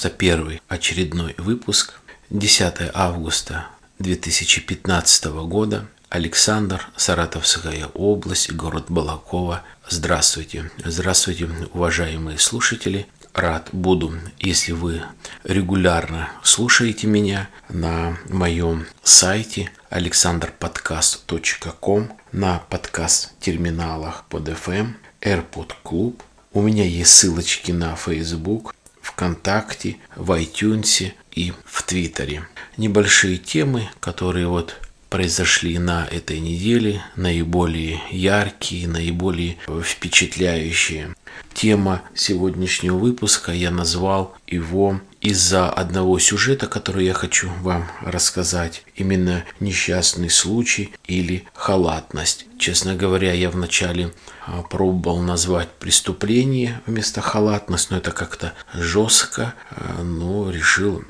денек. 91 очередной выпуск. 10 августа 2015 года. Александр, Саратовская область, город Балакова. Здравствуйте. Здравствуйте, уважаемые слушатели. Рад буду, если вы регулярно слушаете меня на моем сайте alexanderpodcast.com, на подкаст-терминалах под FM, AirPod Club. У меня есть ссылочки на Facebook, ВКонтакте, в iTunes и в Твиттере. Небольшие темы, которые вот произошли на этой неделе, наиболее яркие, наиболее впечатляющие. Тема сегодняшнего выпуска я назвал его из-за одного сюжета, который я хочу вам рассказать. Именно несчастный случай или халатность. Честно говоря, я вначале а, пробовал назвать преступление вместо халатность, но это как-то жестко, а, но решил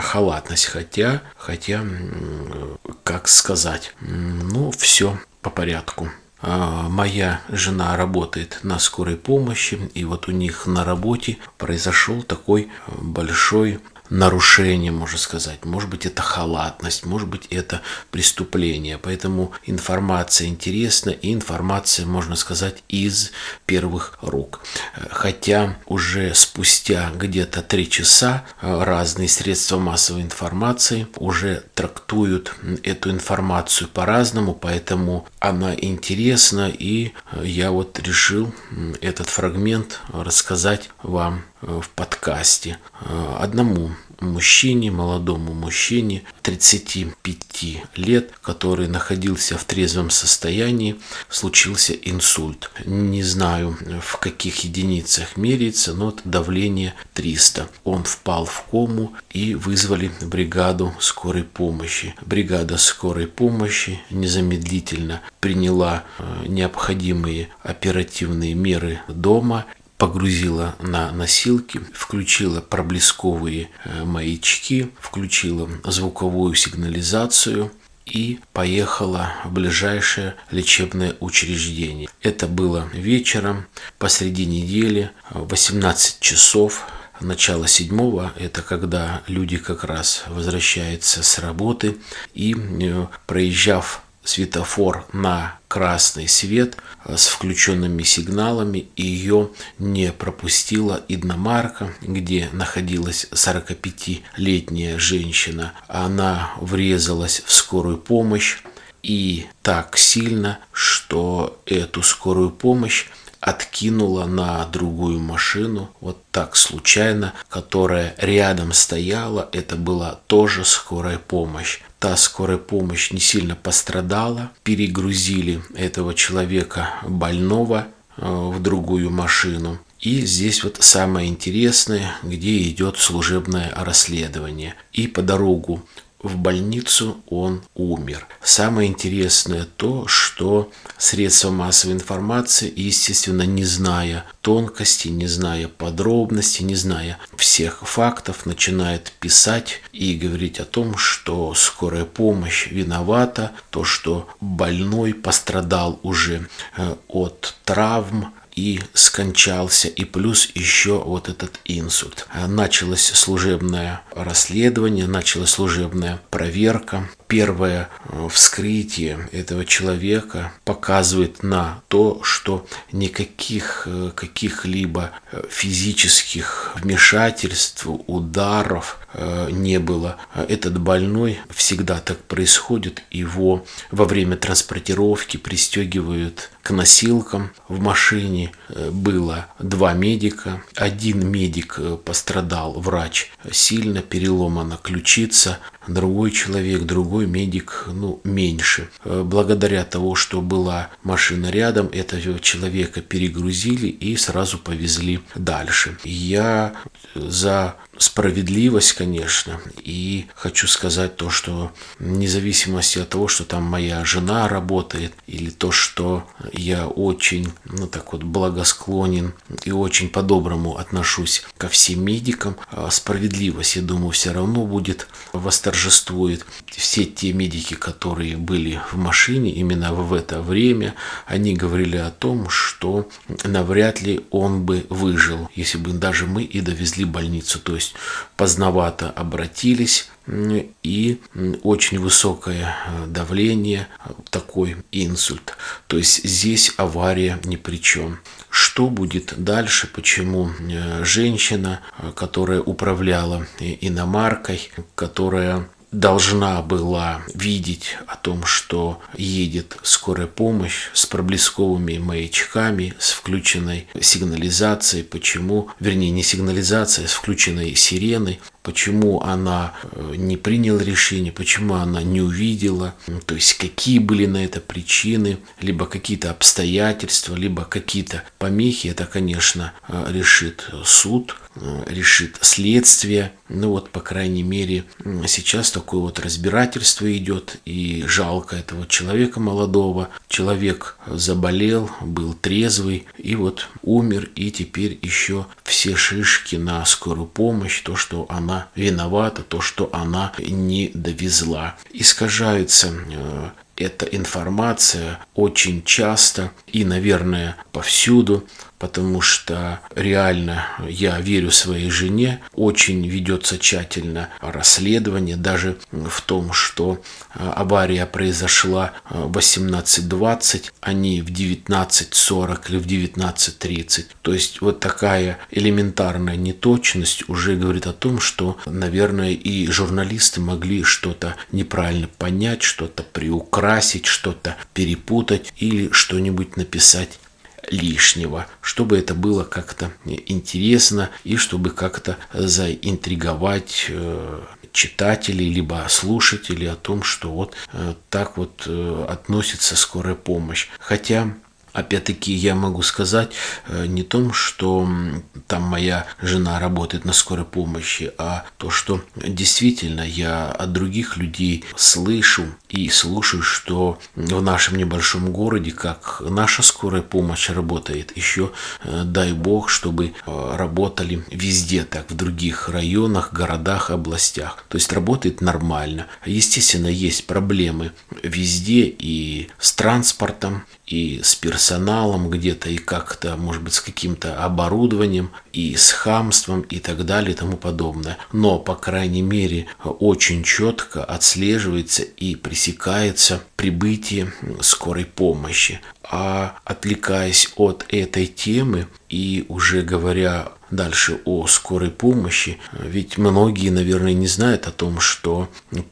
халатность. Хотя, хотя, как сказать, ну все по порядку. А, моя жена работает на скорой помощи, и вот у них на работе произошел такой большой нарушение, можно сказать. Может быть, это халатность, может быть, это преступление. Поэтому информация интересна, и информация, можно сказать, из первых рук. Хотя уже спустя где-то три часа разные средства массовой информации уже трактуют эту информацию по-разному, поэтому она интересна, и я вот решил этот фрагмент рассказать вам в подкасте одному мужчине, молодому мужчине 35 лет, который находился в трезвом состоянии, случился инсульт. Не знаю, в каких единицах меряется, но давление 300. Он впал в кому и вызвали бригаду скорой помощи. Бригада скорой помощи незамедлительно приняла э, необходимые оперативные меры дома погрузила на носилки, включила проблесковые э, маячки, включила звуковую сигнализацию и поехала в ближайшее лечебное учреждение. Это было вечером, посреди недели, 18 часов, начало седьмого, это когда люди как раз возвращаются с работы и э, проезжав светофор на красный свет э, с включенными сигналами, и ее не пропустила иномарка, где находилась 45-летняя женщина. Она врезалась в скорую помощь и так сильно, что эту скорую помощь откинула на другую машину, вот так случайно, которая рядом стояла. Это была тоже скорая помощь. Та скорая помощь не сильно пострадала. Перегрузили этого человека больного э, в другую машину. И здесь вот самое интересное, где идет служебное расследование. И по дорогу в больницу он умер. Самое интересное то, что средства массовой информации, естественно, не зная тонкости, не зная подробностей, не зная всех фактов, начинает писать и говорить о том, что скорая помощь виновата, то, что больной пострадал уже э, от травм, и скончался, и плюс еще вот этот инсульт. Началось служебное расследование, началась служебная проверка. Первое э, вскрытие этого человека показывает на то, что никаких э, каких-либо э, физических вмешательств, ударов не было. Этот больной всегда так происходит. Его во время транспортировки пристегивают к носилкам в машине было два медика. Один медик пострадал, врач, сильно переломана ключица, другой человек, другой медик, ну, меньше. Э, благодаря того, что была машина рядом, этого человека перегрузили и сразу повезли дальше. Я за справедливость, конечно. И хочу сказать то, что вне зависимости от того, что там моя жена работает, или то, что я очень, ну так вот, благосклонен и очень по-доброму отношусь ко всем медикам, а справедливость, я думаю, все равно будет восторжествует. Все те медики, которые были в машине именно в это время, они говорили о том, что навряд ли он бы выжил, если бы даже мы и довезли больницу. То есть поздновато обратились и очень высокое э, давление, такой инсульт. То есть здесь авария ни при чем. Что будет дальше, почему э, женщина, э, которая управляла иномаркой, которая должна была видеть о том, что едет скорая помощь с проблесковыми маячками, с включенной сигнализацией. Почему? Вернее, не сигнализация, а с включенной сиреной почему она э, не приняла решение, почему она не увидела, то есть какие были на это причины, либо какие-то обстоятельства, либо какие-то помехи, это, конечно, э, решит суд, э, решит следствие. Ну вот, по крайней мере, сейчас такое вот разбирательство идет, и жалко этого человека молодого. Человек заболел, был трезвый, и вот умер, и теперь еще все шишки на скорую помощь, то, что она виновата, то, что она не довезла. Искажается э, эта информация очень часто и, наверное, повсюду потому что реально я верю своей жене, очень ведется тщательно расследование, даже в том, что э, авария произошла э, в 18.20, а не в 19.40 или в 19.30. То есть вот такая элементарная неточность уже говорит о том, что, наверное, и журналисты могли что-то неправильно понять, что-то приукрасить, что-то перепутать или что-нибудь написать лишнего, чтобы это было как-то интересно и чтобы как-то заинтриговать э, читателей либо слушателей о том, что вот э, так вот э, относится скорая помощь. Хотя Опять-таки я могу сказать не том, что там моя жена работает на скорой помощи, а то, что действительно я от других людей слышу и слушаю, что в нашем небольшом городе, как наша скорая помощь работает, еще э, дай бог, чтобы э, работали везде так, в других районах, городах, областях. То есть работает нормально. Естественно, есть проблемы везде и с транспортом, и с персоналом где-то, и как-то, может быть, с каким-то оборудованием, и с хамством, и так далее, и тому подобное. Но, по крайней мере, очень четко отслеживается и пресекается прибытие скорой помощи. А отвлекаясь от этой темы и уже говоря дальше о скорой помощи, ведь многие, наверное, не знают о том, что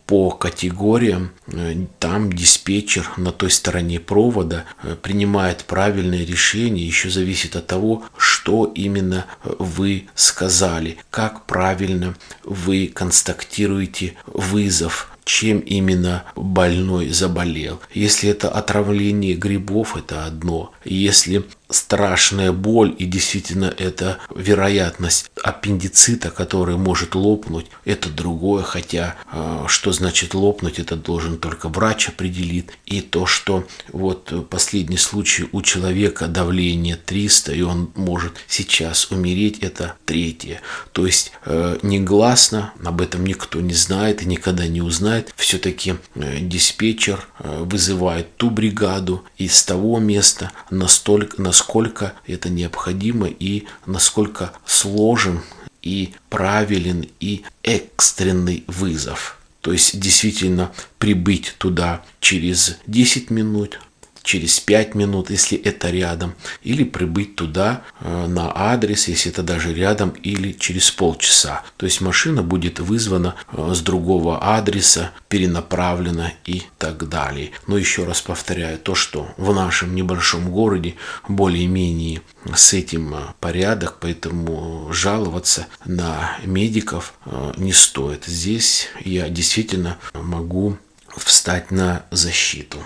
по категориям э, там диспетчер на той стороне провода э, принимает правильное решение, еще зависит от того, что именно вы сказали, как правильно вы констатируете вызов чем именно больной заболел. Если это отравление грибов, это одно. Если страшная боль и действительно это вероятность аппендицита, который может лопнуть, это другое, хотя а, что значит лопнуть, это должен только врач определить. И то, что вот последний случай у человека давление 300, и он может сейчас умереть, это третье. То есть э, негласно, об этом никто не знает и никогда не узнает, все-таки э, диспетчер э, вызывает ту бригаду из того места настолько, насколько это необходимо и насколько сложен и правилен и экстренный вызов. То есть действительно прибыть туда через 10 минут, через 5 минут, если это рядом, или прибыть туда э, на адрес, если это даже рядом, или через полчаса. То есть машина будет вызвана э, с другого адреса, перенаправлена и так далее. Но еще раз повторяю, то, что в нашем небольшом городе более-менее с этим э, порядок, поэтому жаловаться на медиков не стоит. Здесь я действительно могу встать на защиту.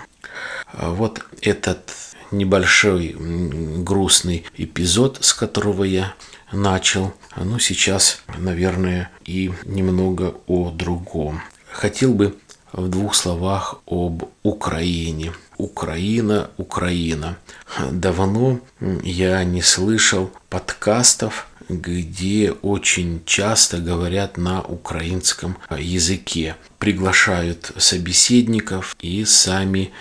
Вот этот небольшой грустный эпизод, с которого я начал. Ну, сейчас, наверное, и немного о другом. Хотел бы в двух словах об Украине. Украина, Украина. Давно я не слышал подкастов, где очень часто говорят на украинском языке. Приглашают собеседников и сами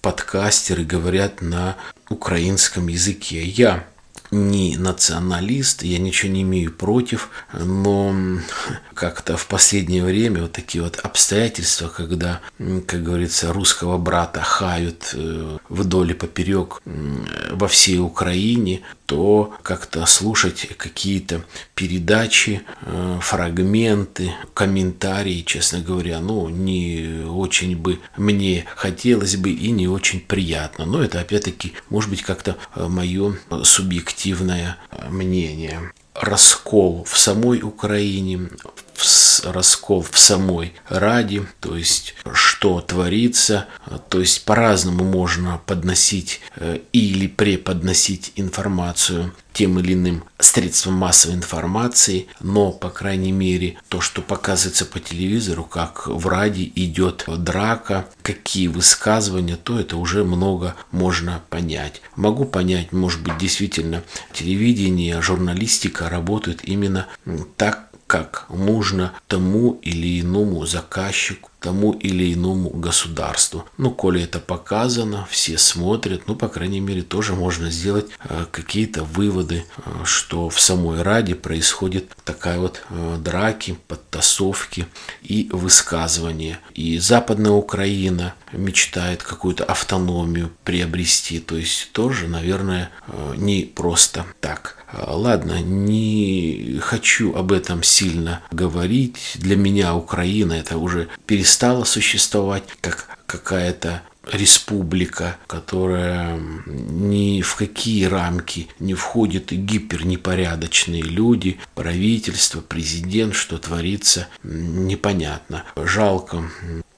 подкастеры говорят на украинском языке. Я не националист, я ничего не имею против, но как-то в последнее время вот такие вот обстоятельства, когда, как говорится, русского брата хают э, вдоль и поперек во всей Украине, то как-то слушать какие-то передачи, э, фрагменты, комментарии, честно говоря, ну, не очень бы мне хотелось бы и не очень приятно. Но это, опять-таки, может быть, как-то э, мое субъективное мнение. Раскол в самой Украине, раскол в самой Раде, то есть что творится, то есть по-разному можно подносить э, или преподносить информацию тем или иным средством массовой информации, но, по крайней мере, то, что показывается по телевизору, как в Раде идет драка, какие высказывания, то это уже много можно понять. Могу понять, может быть, действительно, телевидение, журналистика работают именно так, как нужно тому или иному заказчику, тому или иному государству. Ну, коли это показано, все смотрят, ну, по крайней мере, тоже можно сделать э, какие-то выводы, э, что в самой Раде происходит такая вот э, драки, подтасовки и высказывания. И Западная Украина мечтает какую-то автономию приобрести, то есть тоже, наверное, не просто так. Ладно, не хочу об этом сильно говорить. Для меня Украина это уже перестала существовать как какая-то республика, которая ни в какие рамки не входит гипернепорядочные люди, правительство, президент, что творится, непонятно. Жалко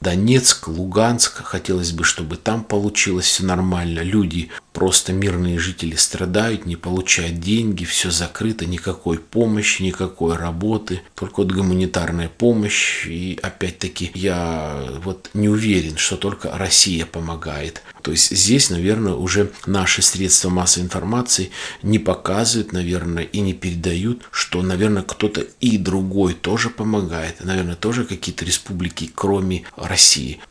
Донецк, Луганск. Хотелось бы, чтобы там получилось все нормально. Люди, просто мирные жители страдают, не получают деньги, все закрыто, никакой помощи, никакой работы, только вот гуманитарная помощь. И опять-таки я вот не уверен, что только Россия помогает. То есть здесь, наверное, уже наши средства массовой информации не показывают, наверное, и не передают, что, наверное, кто-то и другой тоже помогает. Наверное, тоже какие-то республики, кроме.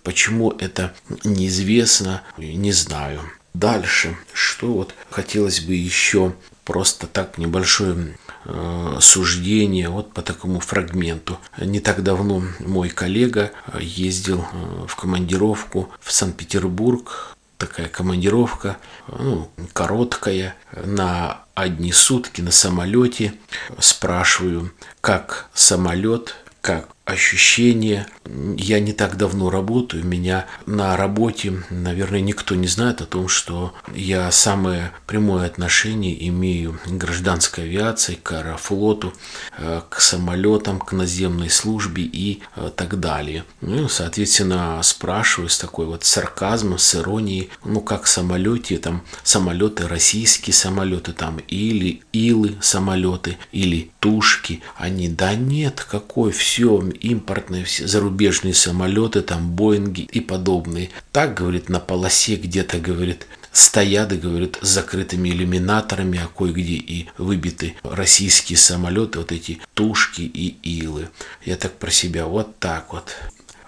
Почему это неизвестно, не знаю. Дальше, что вот хотелось бы еще просто так небольшое э, суждение вот по такому фрагменту. Не так давно мой коллега ездил э, в командировку в Санкт-Петербург такая командировка, ну, короткая, на одни сутки на самолете. Спрашиваю, как самолет, как ощущение. Я не так давно работаю, меня на работе, наверное, никто не знает о том, что я самое прямое отношение имею к гражданской авиации, к аэрофлоту, э, к самолетам, к наземной службе и э, так далее. Ну, соответственно, спрашиваю с такой вот сарказмом, с иронией, ну, как самолете, там, самолеты, российские самолеты, там, или илы самолеты, или тушки, они, да нет, какой, все, импортные все зарубежные самолеты, там Боинги и подобные. Так, говорит, на полосе где-то, говорит, стоят, говорит, с закрытыми иллюминаторами, а кое-где и выбиты российские самолеты, вот эти тушки и илы. Я так про себя вот так вот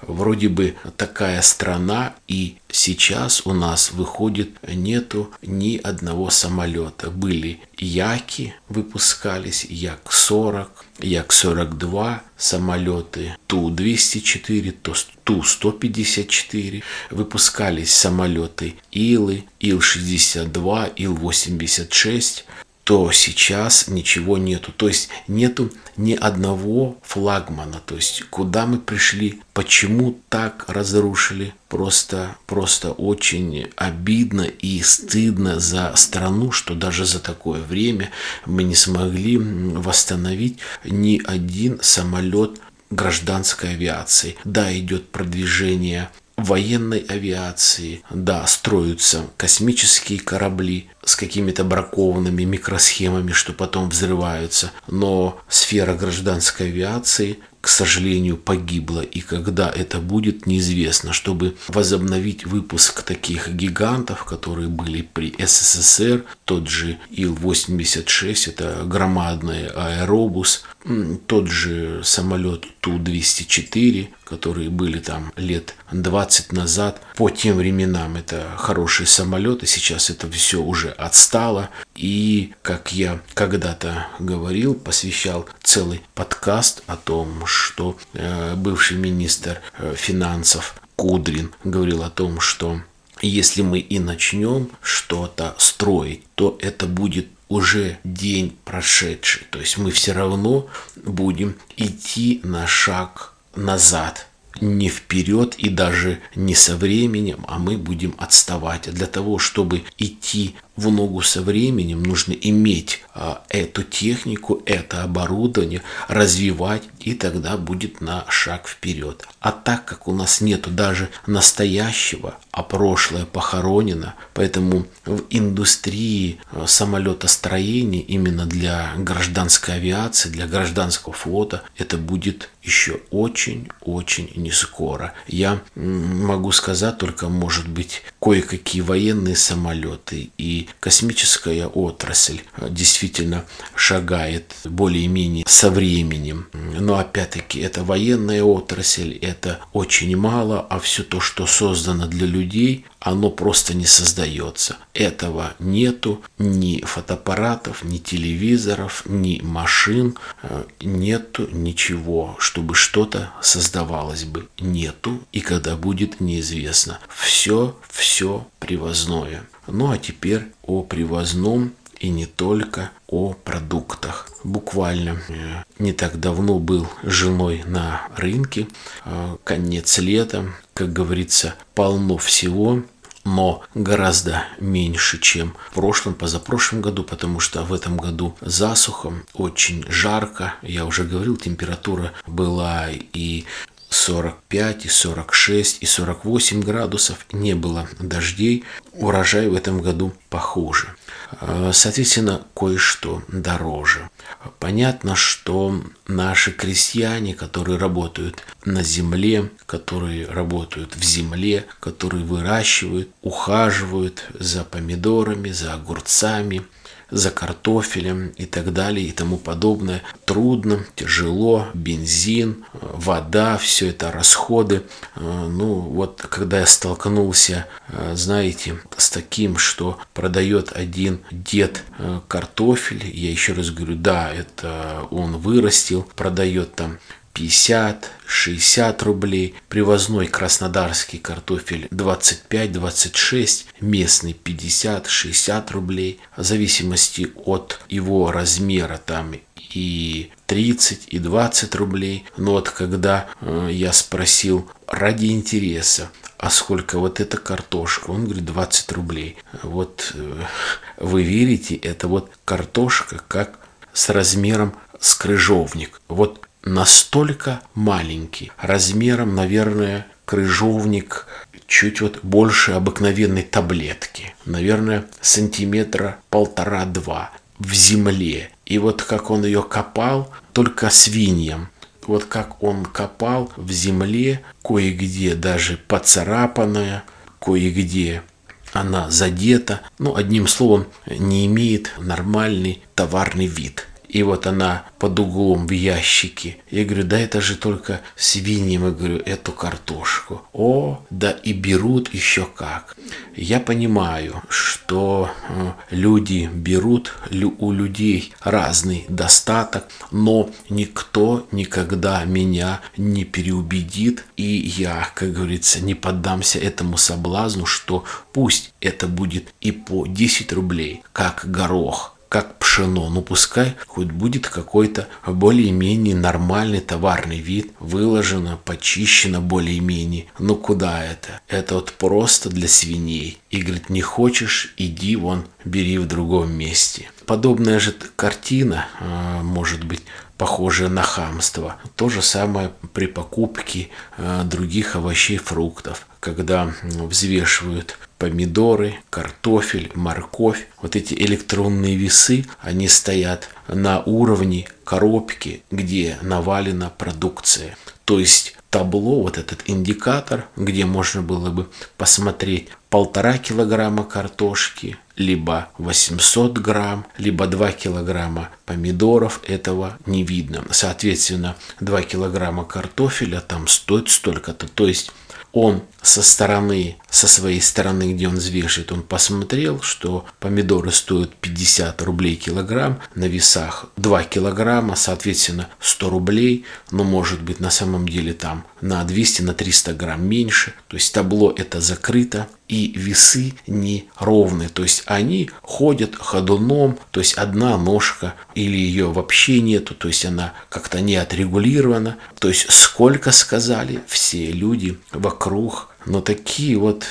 вроде бы такая страна, и сейчас у нас выходит нету ни одного самолета. Были Яки выпускались, Як-40, Як-42, самолеты Ту-204, Ту-154, выпускались самолеты Илы, Ил-62, Ил-86, то сейчас ничего нету. То есть нету ни одного флагмана. То есть куда мы пришли, почему так разрушили. Просто, просто очень обидно и стыдно за страну, что даже за такое время мы не смогли восстановить ни один самолет гражданской авиации. Да, идет продвижение военной авиации. Да, строятся космические корабли с какими-то бракованными микросхемами, что потом взрываются. Но сфера гражданской авиации к сожалению, погибла. И когда это будет, неизвестно. Чтобы возобновить выпуск таких гигантов, которые были при СССР, тот же Ил-86, это громадный аэробус, тот же самолет Ту-204, которые были там лет 20 назад. По тем временам это хорошие самолеты, сейчас это все уже отстало. И, как я когда-то говорил, посвящал целый подкаст о том, что э, бывший министр э, финансов Кудрин говорил о том, что если мы и начнем что-то строить, то это будет уже день прошедший. То есть мы все равно будем идти на шаг назад не вперед и даже не со временем, а мы будем отставать. Для того, чтобы идти в ногу со временем, нужно иметь а, эту технику, это оборудование, развивать, и тогда будет на шаг вперед. А так как у нас нету даже настоящего, а прошлое похоронено, поэтому в индустрии а, самолетостроения именно для гражданской авиации, для гражданского флота это будет еще очень-очень не скоро. Я могу сказать только, может быть, кое-какие военные самолеты и космическая отрасль э, действительно шагает более-менее со временем. Но опять-таки это военная отрасль, это очень мало, а все то, что создано для людей, оно просто не создается. Этого нету ни фотоаппаратов, ни телевизоров, ни машин, э, нету ничего, чтобы что-то создавалось бы. Нету, и когда будет, неизвестно. Все, все привозное. Ну а теперь о привозном и не только о продуктах. Буквально э, не так давно был женой на рынке, э, конец лета, как говорится, полно всего, но гораздо меньше, чем в прошлом, позапрошлом году, потому что в этом году засуха, очень жарко. Я уже говорил, температура была и 45, и 46, и 48 градусов. Не было дождей. Урожай в этом году похуже. А, соответственно, кое-что дороже. Понятно, что наши крестьяне, которые работают на земле, которые работают в земле, которые выращивают, ухаживают за помидорами, за огурцами – за картофелем и так далее и тому подобное. Трудно, тяжело, бензин, вода, все это расходы. Э, ну вот когда я столкнулся, э, знаете, с таким, что продает один дед э, картофель, я еще раз говорю, да, это он вырастил, продает там 50-60 рублей, привозной краснодарский картофель 25-26, местный 50-60 рублей, в зависимости от его размера там и 30 и 20 рублей. Но вот когда э, я спросил ради интереса, а сколько вот эта картошка? Он говорит 20 рублей. Вот э, вы верите, это вот картошка как с размером с крыжовник. Вот настолько маленький, размером, наверное, крыжовник чуть вот больше обыкновенной таблетки, наверное, сантиметра полтора-два в земле. И вот как он ее копал, только свиньям, вот как он копал в земле, кое-где даже поцарапанная, кое-где она задета, ну, одним словом, не имеет нормальный товарный вид – и вот она под углом в ящике. Я говорю, да это же только свиньям, я говорю, эту картошку. О, да и берут еще как. Я понимаю, что э, люди берут, у людей разный достаток, но никто никогда меня не переубедит, и я, как говорится, не поддамся этому соблазну, что пусть это будет и по 10 рублей, как горох, как пшено. Ну пускай хоть будет какой-то более-менее нормальный товарный вид, выложено, почищено более-менее. Ну куда это? Это вот просто для свиней. И говорит, не хочешь, иди вон, бери в другом месте. Подобная же картина, а, может быть, похожее на хамство. То же самое при покупке э, других овощей, фруктов, когда взвешивают помидоры, картофель, морковь. Вот эти электронные весы, они стоят на уровне коробки, где навалена продукция. То есть табло, вот этот индикатор, где можно было бы посмотреть полтора килограмма картошки, либо 800 грамм, либо 2 килограмма помидоров, этого не видно. Соответственно, 2 килограмма картофеля там стоит столько-то. То есть он со стороны, со своей стороны, где он взвешивает, он посмотрел, что помидоры стоят 50 рублей килограмм, на весах 2 килограмма, соответственно 100 рублей, но может быть на самом деле там на 200, на 300 грамм меньше. То есть табло это закрыто, и весы не ровные, то есть они ходят ходуном, то есть одна ножка или ее вообще нету, то есть она как-то не отрегулирована, то есть сколько сказали все люди вокруг, но такие вот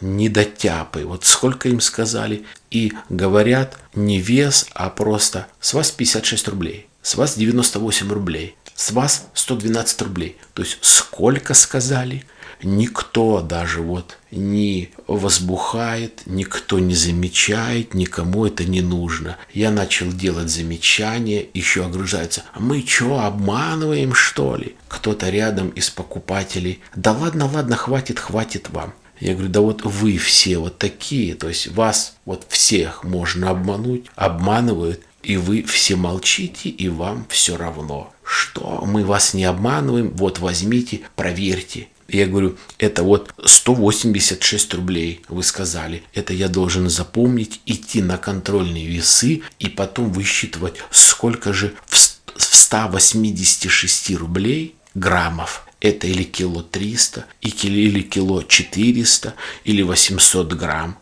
недотяпы, вот сколько им сказали, и говорят не вес, а просто с вас 56 рублей, с вас 98 рублей, с вас 112 рублей. То есть сколько сказали, никто даже вот не возбухает, никто не замечает, никому это не нужно. Я начал делать замечания, еще огружаются. А мы что, обманываем что ли? Кто-то рядом из покупателей. Да ладно, ладно, хватит, хватит вам. Я говорю, да вот вы все вот такие, то есть вас вот всех можно обмануть, обманывают, и вы все молчите, и вам все равно. Что? Мы вас не обманываем, вот возьмите, проверьте. Я говорю, это вот 186 рублей, вы сказали. Это я должен запомнить, идти на контрольные весы и потом высчитывать, сколько же в 186 рублей граммов. Это или кило 300, или кило 400, или 800 грамм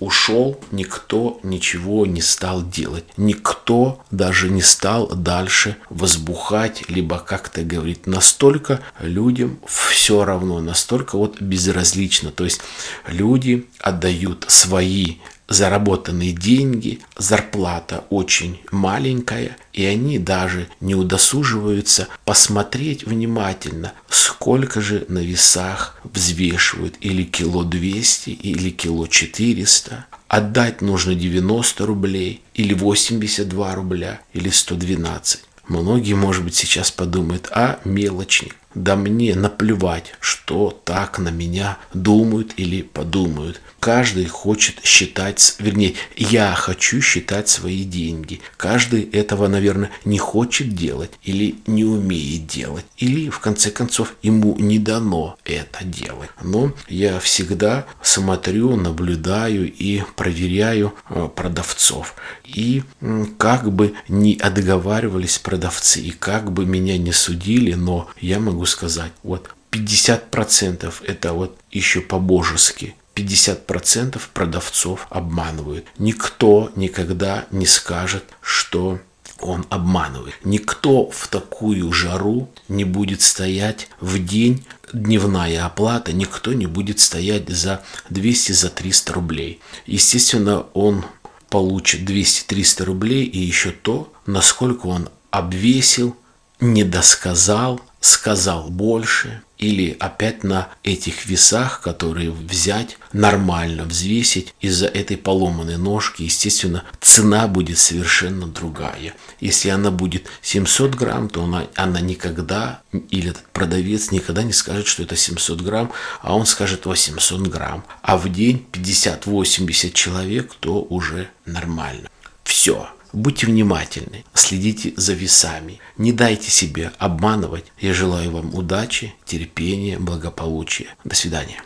ушел, никто ничего не стал делать. Никто даже не стал дальше возбухать, либо как-то говорить. Настолько людям все равно, настолько вот безразлично. То есть люди отдают свои заработанные деньги, зарплата очень маленькая, и они даже не удосуживаются посмотреть внимательно, сколько же на весах взвешивают, или кило 200, или кило 400. Отдать нужно 90 рублей, или 82 рубля, или 112. Многие, может быть, сейчас подумают, а мелочник. Да мне наплевать, что так на меня думают или подумают. Каждый хочет считать, вернее, я хочу считать свои деньги. Каждый этого, наверное, не хочет делать или не умеет делать. Или, в конце концов, ему не дано это делать. Но я всегда смотрю, наблюдаю и проверяю э, продавцов. И как бы не отговаривались продавцы, и как бы меня не судили, но я могу сказать, вот 50% это вот еще по-божески. 50% продавцов обманывают. Никто никогда не скажет, что он обманывает. Никто в такую жару не будет стоять в день дневная оплата, никто не будет стоять за 200, за 300 рублей. Естественно, он получит 200-300 рублей и еще то, насколько он обвесил, не досказал, сказал больше, или опять на этих весах, которые взять, нормально взвесить из-за этой поломанной ножки, естественно, цена будет совершенно другая. Если она будет 700 грамм, то она, она никогда, или этот продавец никогда не скажет, что это 700 грамм, а он скажет 800 грамм. А в день 50-80 человек, то уже нормально. Все. Будьте внимательны, следите за весами, не дайте себе обманывать. Я желаю вам удачи, терпения, благополучия. До свидания.